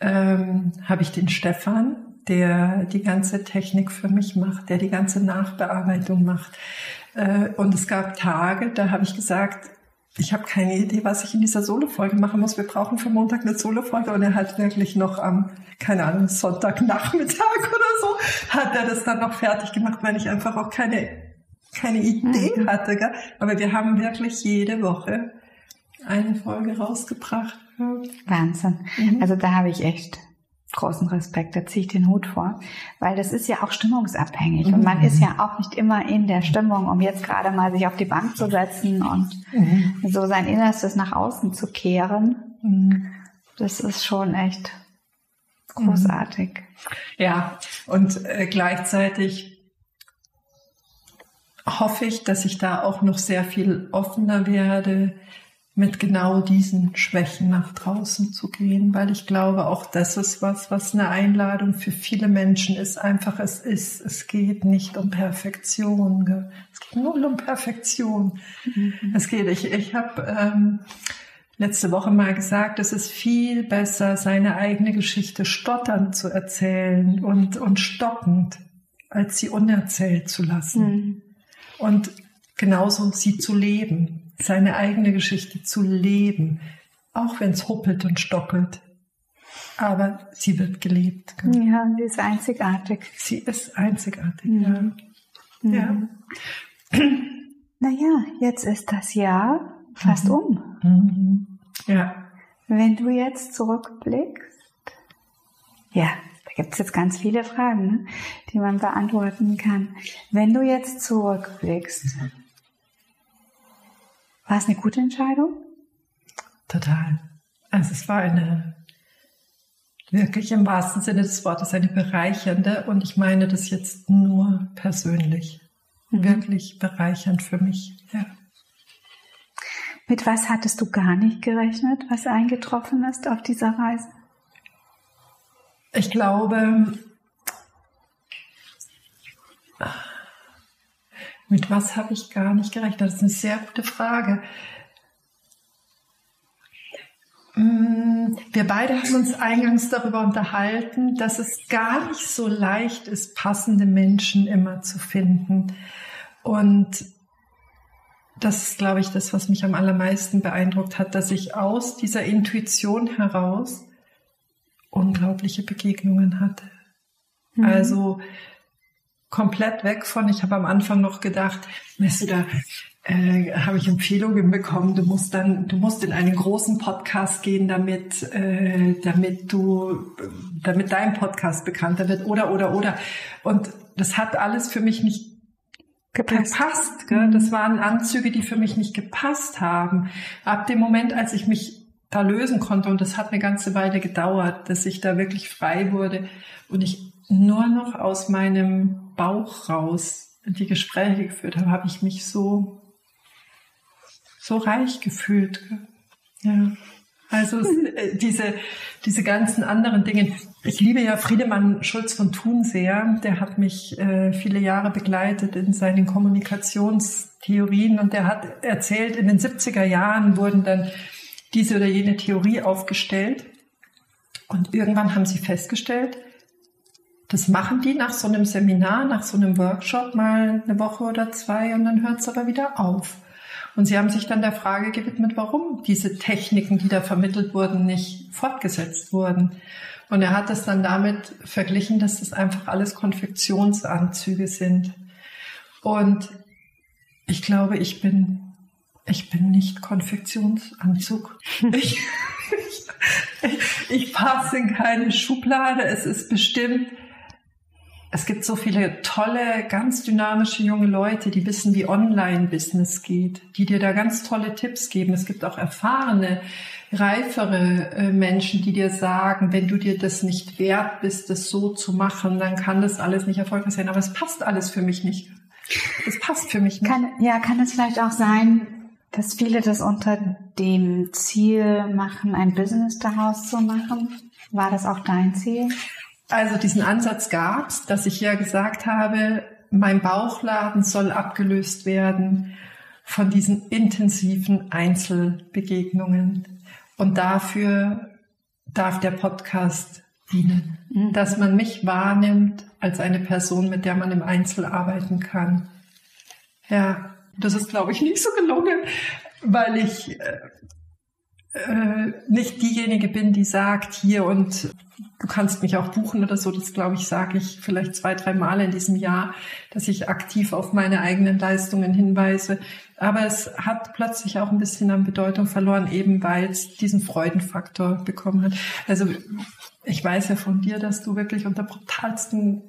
ähm, habe ich den Stefan, der die ganze Technik für mich macht, der die ganze Nachbearbeitung macht. Äh, und es gab Tage, da habe ich gesagt, ich habe keine Idee, was ich in dieser Solo-Folge machen muss. Wir brauchen für Montag eine Solo-Folge und er hat wirklich noch am, keine Ahnung, Sonntagnachmittag oder so, hat er das dann noch fertig gemacht, weil ich einfach auch keine, keine Idee mhm. hatte. Gell? Aber wir haben wirklich jede Woche eine Folge rausgebracht. Wahnsinn. Mhm. Also da habe ich echt großen Respekt, da ziehe ich den Hut vor, weil das ist ja auch stimmungsabhängig mhm. und man ist ja auch nicht immer in der Stimmung, um jetzt gerade mal sich auf die Bank zu setzen und mhm. so sein Innerstes nach außen zu kehren. Mhm. Das ist schon echt großartig. Ja, und äh, gleichzeitig hoffe ich, dass ich da auch noch sehr viel offener werde, mit genau diesen Schwächen nach draußen zu gehen, weil ich glaube, auch das ist was, was eine Einladung für viele Menschen ist. Einfach, es ist, es geht nicht um Perfektion. Es geht nur um Perfektion. Mhm. Es geht, ich, ich habe ähm, letzte Woche mal gesagt, es ist viel besser, seine eigene Geschichte stotternd zu erzählen und, und stockend als sie unerzählt zu lassen. Mhm. Und genauso sie zu leben, seine eigene Geschichte zu leben, auch wenn es huppelt und stockelt. Aber sie wird gelebt. Ja, sie ist einzigartig. Sie ist einzigartig, mhm. ja. Mhm. ja. Naja, jetzt ist das Jahr fast mhm. um. Mhm. Ja. Wenn du jetzt zurückblickst, ja, da gibt es jetzt ganz viele Fragen, ne, die man beantworten kann. Wenn du jetzt zurückblickst, war es eine gute Entscheidung? Total. Also es war eine wirklich im wahrsten Sinne des Wortes eine bereichernde und ich meine das jetzt nur persönlich. Mhm. Wirklich bereichernd für mich. Ja. Mit was hattest du gar nicht gerechnet, was eingetroffen ist auf dieser Reise? Ich glaube, mit was habe ich gar nicht gerechnet? Das ist eine sehr gute Frage. Mm, wir beide haben uns eingangs darüber unterhalten, dass es gar nicht so leicht ist, passende Menschen immer zu finden. Und das ist, glaube ich, das, was mich am allermeisten beeindruckt hat, dass ich aus dieser Intuition heraus unglaubliche Begegnungen hatte. Mhm. Also komplett weg von, ich habe am Anfang noch gedacht, weißt du, da äh, habe ich Empfehlungen bekommen, du musst dann, du musst in einen großen Podcast gehen, damit, äh, damit du, damit dein Podcast bekannter wird oder, oder, oder. Und das hat alles für mich nicht gepasst. gepasst gell? Das waren Anzüge, die für mich nicht gepasst haben. Ab dem Moment, als ich mich da lösen konnte, und das hat eine ganze Weile gedauert, dass ich da wirklich frei wurde und ich nur noch aus meinem Bauch raus die Gespräche geführt habe, habe ich mich so, so reich gefühlt. Ja. Also äh, diese, diese ganzen anderen Dinge. Ich liebe ja Friedemann Schulz von Thun sehr. Der hat mich äh, viele Jahre begleitet in seinen Kommunikationstheorien und der hat erzählt, in den 70er Jahren wurden dann diese oder jene Theorie aufgestellt und irgendwann haben sie festgestellt, das machen die nach so einem Seminar, nach so einem Workshop mal eine Woche oder zwei und dann hört es aber wieder auf. Und sie haben sich dann der Frage gewidmet, warum diese Techniken, die da vermittelt wurden, nicht fortgesetzt wurden. Und er hat es dann damit verglichen, dass das einfach alles Konfektionsanzüge sind. Und ich glaube, ich bin, ich bin nicht Konfektionsanzug. Ich, ich, ich passe in keine Schublade. Es ist bestimmt es gibt so viele tolle, ganz dynamische junge Leute, die wissen, wie Online-Business geht, die dir da ganz tolle Tipps geben. Es gibt auch erfahrene, reifere äh, Menschen, die dir sagen, wenn du dir das nicht wert bist, das so zu machen, dann kann das alles nicht erfolgreich sein. Aber es passt alles für mich nicht. Es passt für mich nicht. Kann, ja, kann es vielleicht auch sein, dass viele das unter dem Ziel machen, ein Business daraus zu machen? War das auch dein Ziel? Also diesen Ansatz gab es, dass ich ja gesagt habe, mein Bauchladen soll abgelöst werden von diesen intensiven Einzelbegegnungen. Und dafür darf der Podcast dienen, mhm. dass man mich wahrnimmt als eine Person, mit der man im Einzel arbeiten kann. Ja, das ist, glaube ich, nicht so gelungen, weil ich äh, nicht diejenige bin, die sagt, hier und du kannst mich auch buchen oder so. Das glaube ich, sage ich vielleicht zwei, drei Mal in diesem Jahr, dass ich aktiv auf meine eigenen Leistungen hinweise. Aber es hat plötzlich auch ein bisschen an Bedeutung verloren, eben weil es diesen Freudenfaktor bekommen hat. Also ich weiß ja von dir, dass du wirklich unter brutalsten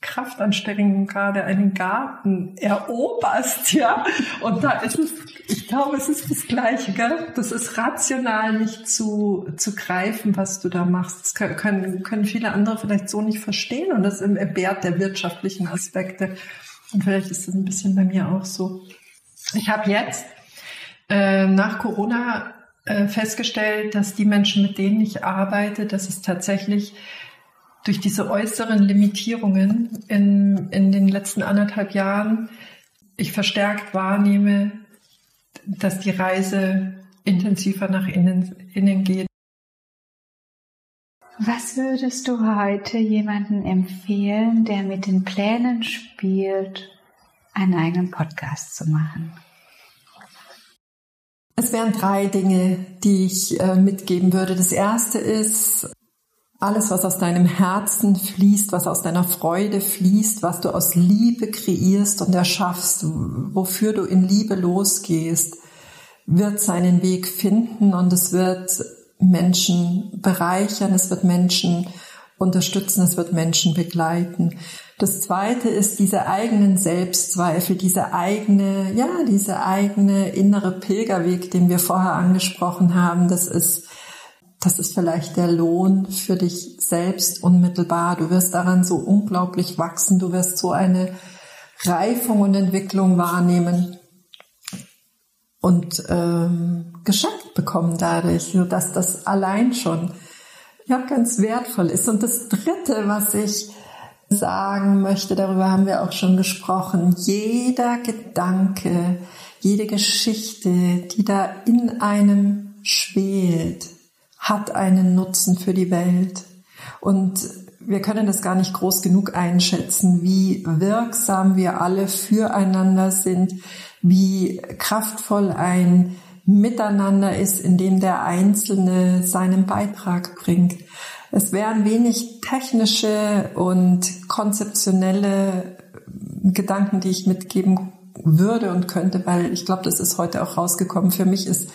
Kraftanstrengungen gerade einen Garten eroberst, ja. Und da ist es, ich glaube, es ist das Gleiche, gell? Das ist rational nicht zu, zu greifen, was du da machst. Das können, können viele andere vielleicht so nicht verstehen und das im Wert der wirtschaftlichen Aspekte. Und vielleicht ist das ein bisschen bei mir auch so. Ich habe jetzt äh, nach Corona äh, festgestellt, dass die Menschen, mit denen ich arbeite, dass es tatsächlich durch diese äußeren Limitierungen in, in den letzten anderthalb Jahren ich verstärkt wahrnehme, dass die Reise intensiver nach innen, innen geht. Was würdest du heute jemandem empfehlen, der mit den Plänen spielt, einen eigenen Podcast zu machen? Es wären drei Dinge, die ich äh, mitgeben würde. Das erste ist, alles, was aus deinem Herzen fließt, was aus deiner Freude fließt, was du aus Liebe kreierst und erschaffst, wofür du in Liebe losgehst, wird seinen Weg finden und es wird Menschen bereichern, es wird Menschen unterstützen, es wird Menschen begleiten. Das zweite ist diese eigenen Selbstzweifel, diese eigene, ja, diese eigene innere Pilgerweg, den wir vorher angesprochen haben. Das ist, das ist vielleicht der Lohn für dich selbst unmittelbar. Du wirst daran so unglaublich wachsen. Du wirst so eine Reifung und Entwicklung wahrnehmen und ähm, geschenkt bekommen dadurch, dass das allein schon ja ganz wertvoll ist. Und das Dritte, was ich sagen möchte, darüber haben wir auch schon gesprochen, jeder Gedanke, jede Geschichte, die da in einem schwelt, hat einen Nutzen für die Welt. Und wir können das gar nicht groß genug einschätzen, wie wirksam wir alle füreinander sind, wie kraftvoll ein Miteinander ist, in dem der Einzelne seinen Beitrag bringt. Es wären wenig technische und konzeptionelle Gedanken, die ich mitgeben würde und könnte, weil ich glaube, das ist heute auch rausgekommen. Für mich ist,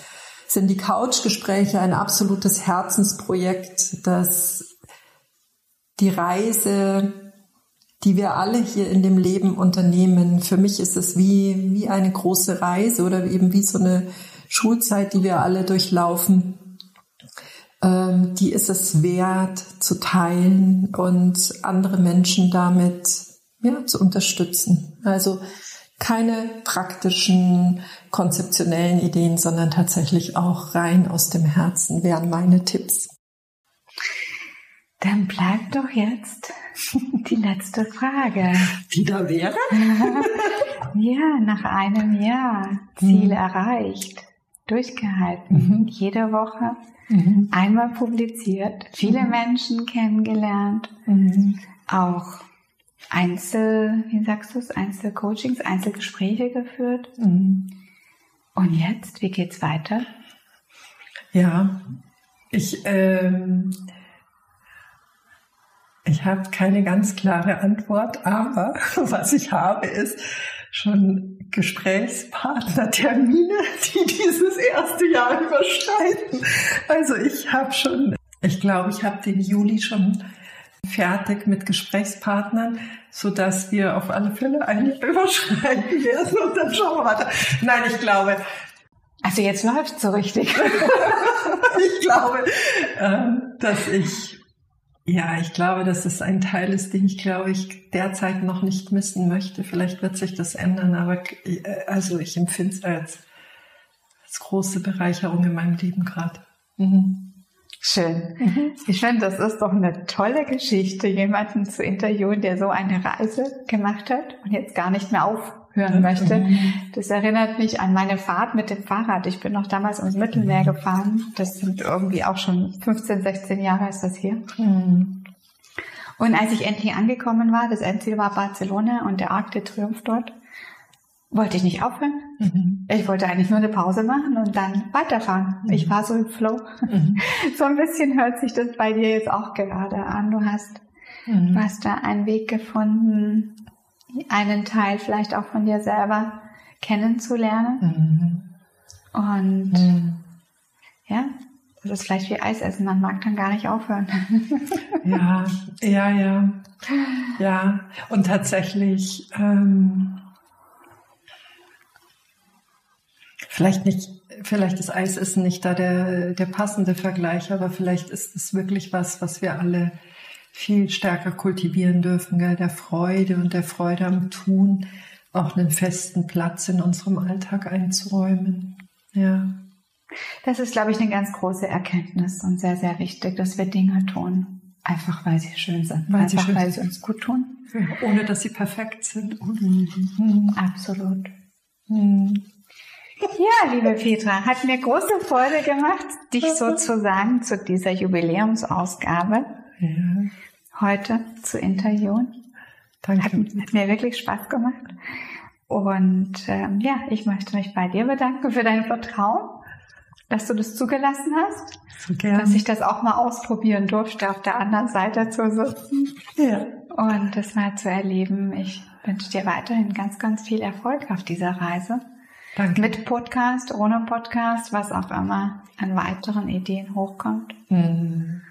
sind die Couchgespräche ein absolutes Herzensprojekt, das die Reise, die wir alle hier in dem Leben unternehmen. Für mich ist es wie, wie eine große Reise oder eben wie so eine Schulzeit, die wir alle durchlaufen. Ähm, die ist es wert zu teilen und andere Menschen damit ja, zu unterstützen. Also keine praktischen, konzeptionellen Ideen, sondern tatsächlich auch rein aus dem Herzen wären meine Tipps. Dann bleibt doch jetzt die letzte Frage. Die da wäre? ja, nach einem Jahr Ziel mhm. erreicht, durchgehalten, mhm. jede Woche mhm. einmal publiziert, viele mhm. Menschen kennengelernt, mhm. auch Einzel, wie sagst du es, Einzelcoachings, Einzelgespräche geführt. Und jetzt, wie geht's weiter? Ja, ich ähm, ich habe keine ganz klare Antwort, aber was ich habe, ist schon Gesprächspartnertermine, die dieses erste Jahr überschreiten. Also ich habe schon, ich glaube, ich habe den Juli schon fertig mit Gesprächspartnern, so dass wir auf alle Fälle eigentlich überschreiten werden und dann schauen wir weiter. Nein, ich glaube. Also jetzt läuft so richtig. ich glaube, ähm, dass ich ja, ich glaube, dass es ein Teil ist, den ich, glaube ich, derzeit noch nicht missen möchte. Vielleicht wird sich das ändern, aber äh, also ich empfinde es als, als große Bereicherung in meinem Leben gerade. Mhm. Schön. Mhm. Ich finde, das ist doch eine tolle Geschichte, jemanden zu interviewen, der so eine Reise gemacht hat und jetzt gar nicht mehr auf hören möchte. Das erinnert mich an meine Fahrt mit dem Fahrrad. Ich bin noch damals ins Mittelmeer gefahren. Das sind irgendwie auch schon 15, 16 Jahre ist das hier. Mhm. Und als ich endlich angekommen war, das Endziel war Barcelona und der Arc de Triomphe dort, wollte ich nicht aufhören. Mhm. Ich wollte eigentlich nur eine Pause machen und dann weiterfahren. Mhm. Ich war so im Flow. Mhm. So ein bisschen hört sich das bei dir jetzt auch gerade an. Du hast, mhm. du hast da einen Weg gefunden, einen Teil vielleicht auch von dir selber kennenzulernen. Mhm. Und mhm. ja, das ist vielleicht wie Eis essen, man mag dann gar nicht aufhören. ja, ja, ja. Ja, und tatsächlich, ähm, vielleicht nicht, vielleicht ist Eisessen nicht da der, der passende Vergleich, aber vielleicht ist es wirklich was, was wir alle viel stärker kultivieren dürfen, gell? der Freude und der Freude am Tun auch einen festen Platz in unserem Alltag einzuräumen. Ja. Das ist, glaube ich, eine ganz große Erkenntnis und sehr, sehr wichtig, dass wir Dinge tun. Einfach weil sie schön sind. Weil Einfach sie schön weil sie uns gut tun. ohne dass sie perfekt sind. Mhm. Absolut. Mhm. Ja, liebe Petra, hat mir große Freude gemacht, dich sozusagen zu dieser Jubiläumsausgabe ja. heute zu interviewen. Danke. Hat, hat, mir wirklich Spaß gemacht. Und ähm, ja, ich möchte mich bei dir bedanken für dein Vertrauen, dass du das zugelassen hast, so dass ich das auch mal ausprobieren durfte, auf der anderen Seite zu sitzen ja. und das mal zu erleben. Ich wünsche dir weiterhin ganz, ganz viel Erfolg auf dieser Reise. Danke. Mit Podcast, ohne Podcast, was auch immer an weiteren Ideen hochkommt. Mhm.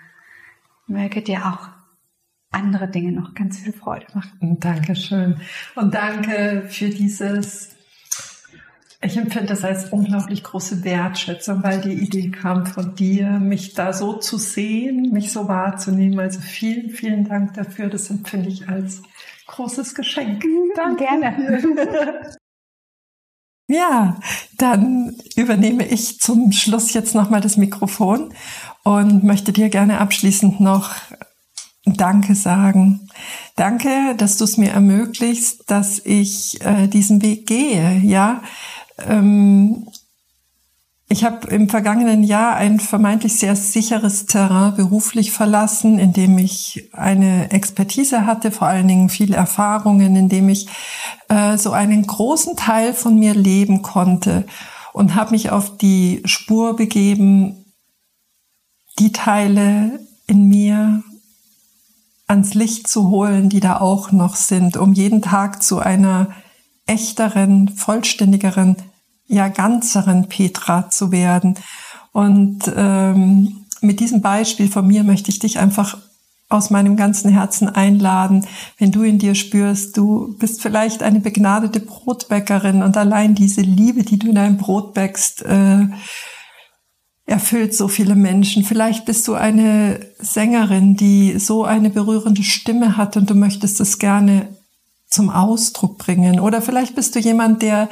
Möge dir auch andere Dinge noch ganz viel Freude machen. Dankeschön. Und danke für dieses, ich empfinde das als unglaublich große Wertschätzung, weil die Idee kam von dir, mich da so zu sehen, mich so wahrzunehmen. Also vielen, vielen Dank dafür. Das empfinde ich als großes Geschenk. Danke. Gerne. Ja, dann übernehme ich zum Schluss jetzt nochmal das Mikrofon und möchte dir gerne abschließend noch Danke sagen. Danke, dass du es mir ermöglichst, dass ich äh, diesen Weg gehe. Ja, ähm, ich habe im vergangenen Jahr ein vermeintlich sehr sicheres Terrain beruflich verlassen, in dem ich eine Expertise hatte, vor allen Dingen viele Erfahrungen, in dem ich äh, so einen großen Teil von mir leben konnte und habe mich auf die Spur begeben, die Teile in mir ans Licht zu holen, die da auch noch sind, um jeden Tag zu einer echteren, vollständigeren ja ganzeren Petra zu werden. Und ähm, mit diesem Beispiel von mir möchte ich dich einfach aus meinem ganzen Herzen einladen, wenn du in dir spürst, du bist vielleicht eine begnadete Brotbäckerin und allein diese Liebe, die du in deinem Brot bäckst, äh, erfüllt so viele Menschen. Vielleicht bist du eine Sängerin, die so eine berührende Stimme hat und du möchtest es gerne zum Ausdruck bringen. Oder vielleicht bist du jemand, der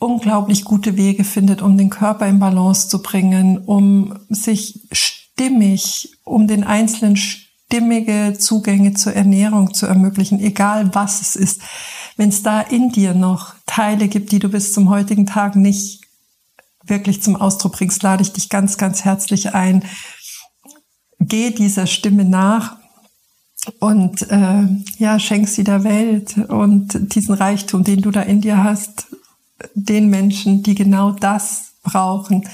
unglaublich gute Wege findet, um den Körper in Balance zu bringen, um sich stimmig, um den einzelnen stimmige Zugänge zur Ernährung zu ermöglichen, egal was es ist. Wenn es da in dir noch Teile gibt, die du bis zum heutigen Tag nicht wirklich zum Ausdruck bringst, lade ich dich ganz, ganz herzlich ein. Geh dieser Stimme nach und äh, ja, schenk sie der Welt und diesen Reichtum, den du da in dir hast, den Menschen, die genau das brauchen.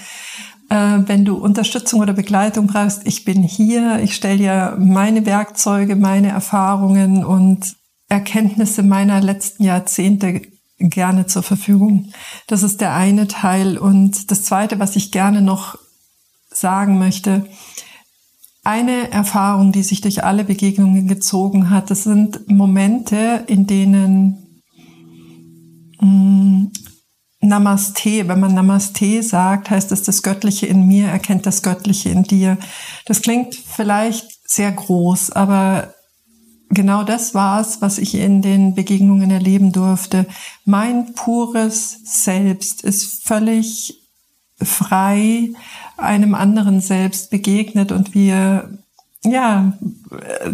Äh, wenn du Unterstützung oder Begleitung brauchst, ich bin hier, ich stelle dir meine Werkzeuge, meine Erfahrungen und Erkenntnisse meiner letzten Jahrzehnte gerne zur Verfügung. Das ist der eine Teil. Und das zweite, was ich gerne noch sagen möchte, eine Erfahrung, die sich durch alle Begegnungen gezogen hat, das sind Momente, in denen mm, Namaste, wenn man Namaste sagt, heißt es, das Göttliche in mir erkennt das Göttliche in dir. Das klingt vielleicht sehr groß, aber genau das war es, was ich in den Begegnungen erleben durfte. Mein pures Selbst ist völlig frei einem anderen Selbst begegnet und wir, ja,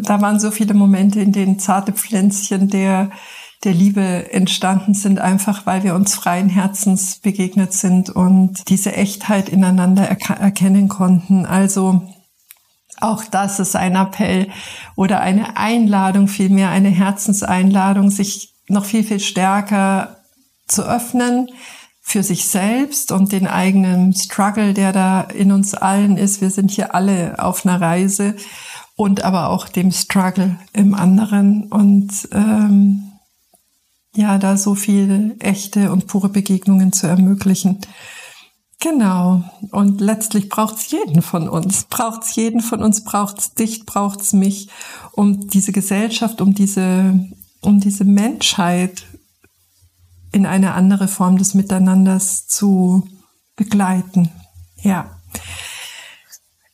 da waren so viele Momente, in denen zarte Pflänzchen der der Liebe entstanden sind, einfach weil wir uns freien Herzens begegnet sind und diese Echtheit ineinander erkennen konnten. Also auch das ist ein Appell oder eine Einladung, vielmehr eine Herzenseinladung, sich noch viel, viel stärker zu öffnen für sich selbst und den eigenen Struggle, der da in uns allen ist. Wir sind hier alle auf einer Reise und aber auch dem Struggle im anderen und ähm, ja, da so viel echte und pure Begegnungen zu ermöglichen. Genau. Und letztlich braucht's jeden von uns. Braucht's jeden von uns, braucht's dich, braucht's mich, um diese Gesellschaft, um diese, um diese Menschheit in eine andere Form des Miteinanders zu begleiten. Ja.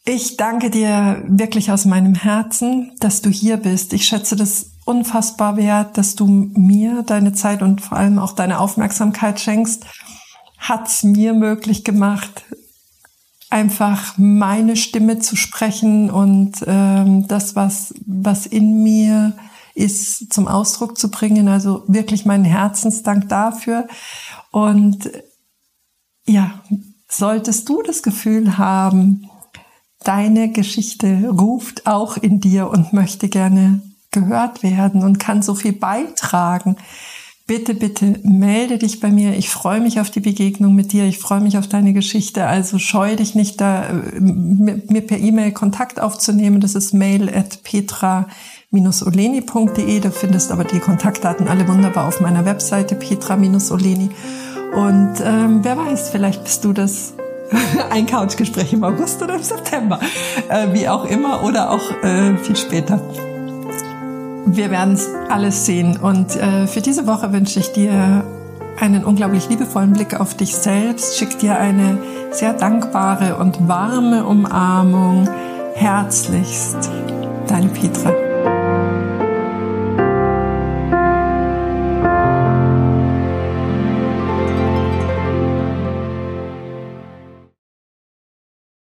Ich danke dir wirklich aus meinem Herzen, dass du hier bist. Ich schätze das unfassbar wert, dass du mir deine Zeit und vor allem auch deine Aufmerksamkeit schenkst. Hat's mir möglich gemacht, einfach meine Stimme zu sprechen und ähm, das, was, was in mir ist, zum Ausdruck zu bringen. Also wirklich meinen Herzensdank dafür. Und ja, solltest du das Gefühl haben, deine Geschichte ruft auch in dir und möchte gerne gehört werden und kann so viel beitragen, bitte, bitte melde dich bei mir. Ich freue mich auf die Begegnung mit dir. Ich freue mich auf deine Geschichte. Also scheu dich nicht da, äh, mir per E-Mail Kontakt aufzunehmen. Das ist mail at petra-oleni.de. Da findest aber die Kontaktdaten alle wunderbar auf meiner Webseite petra-oleni. Und ähm, wer weiß, vielleicht bist du das ein Couchgespräch im August oder im September, äh, wie auch immer, oder auch äh, viel später. Wir werden es alles sehen. Und äh, für diese Woche wünsche ich dir einen unglaublich liebevollen Blick auf dich selbst. Schick dir eine sehr dankbare und warme Umarmung. Herzlichst, deine Petra.